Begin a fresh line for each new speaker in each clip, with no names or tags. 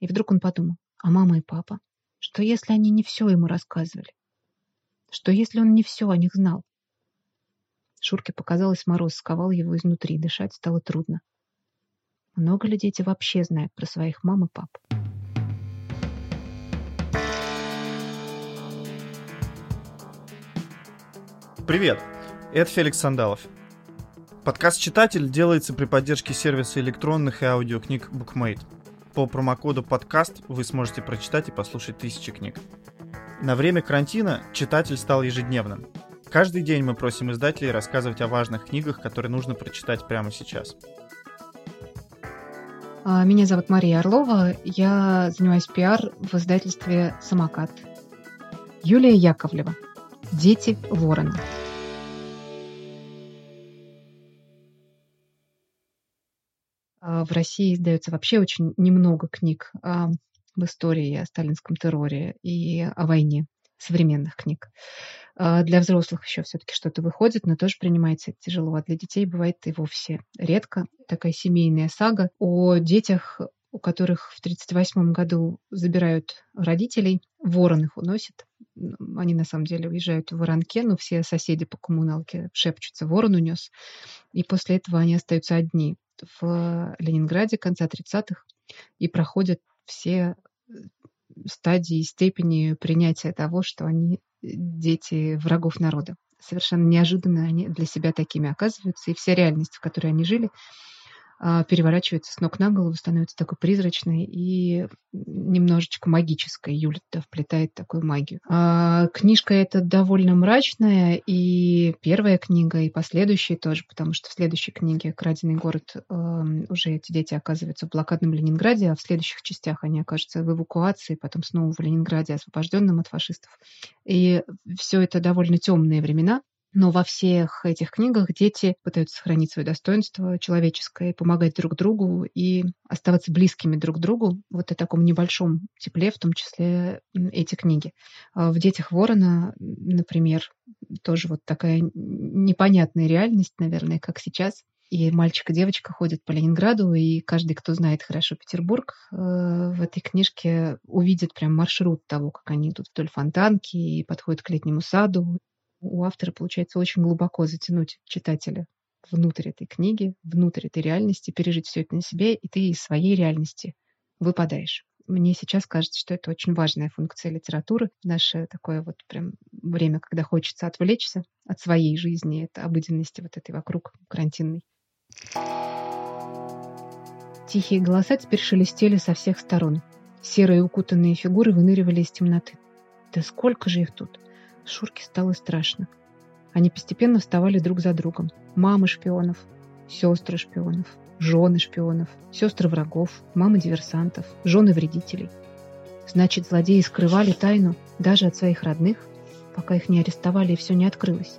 И вдруг он подумал, а мама и папа? Что если они не все ему рассказывали? Что если он не все о них знал? Шурке показалось, мороз сковал его изнутри, дышать стало трудно. Много ли дети вообще знают про своих мам и пап?
Привет, это Феликс Сандалов. Подкаст «Читатель» делается при поддержке сервиса электронных и аудиокниг BookMate. По промокоду «Подкаст» вы сможете прочитать и послушать тысячи книг. На время карантина «Читатель» стал ежедневным. Каждый день мы просим издателей рассказывать о важных книгах, которые нужно прочитать прямо сейчас.
А, меня зовут Мария Орлова. Я занимаюсь пиар в издательстве «Самокат». Юлия Яковлева. «Дети ворона». В России издается вообще очень немного книг в истории о сталинском терроре и о войне современных книг. А, для взрослых еще все-таки что-то выходит, но тоже принимается тяжело. А для детей бывает и вовсе редко. Такая семейная сага о детях, у которых в 1938 году забирают родителей, ворон их уносит. Они на самом деле уезжают в воронке, но все соседи по коммуналке шепчутся, ворон унес. И после этого они остаются одни в Ленинграде конца 30-х и проходят все стадии и степени принятия того, что они дети врагов народа. Совершенно неожиданно они для себя такими оказываются, и вся реальность, в которой они жили, переворачивается с ног на голову, становится такой призрачной и немножечко магической. Юля туда вплетает такую магию. А, книжка эта довольно мрачная, и первая книга, и последующие тоже, потому что в следующей книге «Краденый город» э, уже эти дети оказываются в блокадном Ленинграде, а в следующих частях они окажутся в эвакуации, потом снова в Ленинграде, освобожденном от фашистов. И все это довольно темные времена, но во всех этих книгах дети пытаются сохранить свое достоинство человеческое, помогать друг другу и оставаться близкими друг другу. Вот о таком небольшом тепле, в том числе эти книги. А в «Детях ворона», например, тоже вот такая непонятная реальность, наверное, как сейчас. И мальчик и девочка ходят по Ленинграду, и каждый, кто знает хорошо Петербург, э, в этой книжке увидит прям маршрут того, как они идут вдоль фонтанки и подходят к летнему саду, у автора получается очень глубоко затянуть читателя внутрь этой книги, внутрь этой реальности, пережить все это на себе, и ты из своей реальности выпадаешь. Мне сейчас кажется, что это очень важная функция литературы. Наше такое вот прям время, когда хочется отвлечься от своей жизни, от обыденности вот этой вокруг карантинной. Тихие голоса теперь шелестели со всех сторон. Серые укутанные фигуры выныривали из темноты. Да сколько же их тут! Шурке стало страшно. Они постепенно вставали друг за другом. Мамы шпионов, сестры шпионов, жены шпионов, сестры врагов, мамы диверсантов, жены вредителей. Значит, злодеи скрывали тайну даже от своих родных, пока их не арестовали и все не открылось.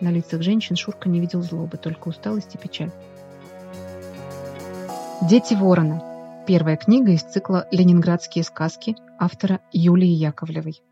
На лицах женщин Шурка не видел злобы, только усталость и печаль. «Дети ворона» – первая книга из цикла «Ленинградские сказки» автора Юлии Яковлевой.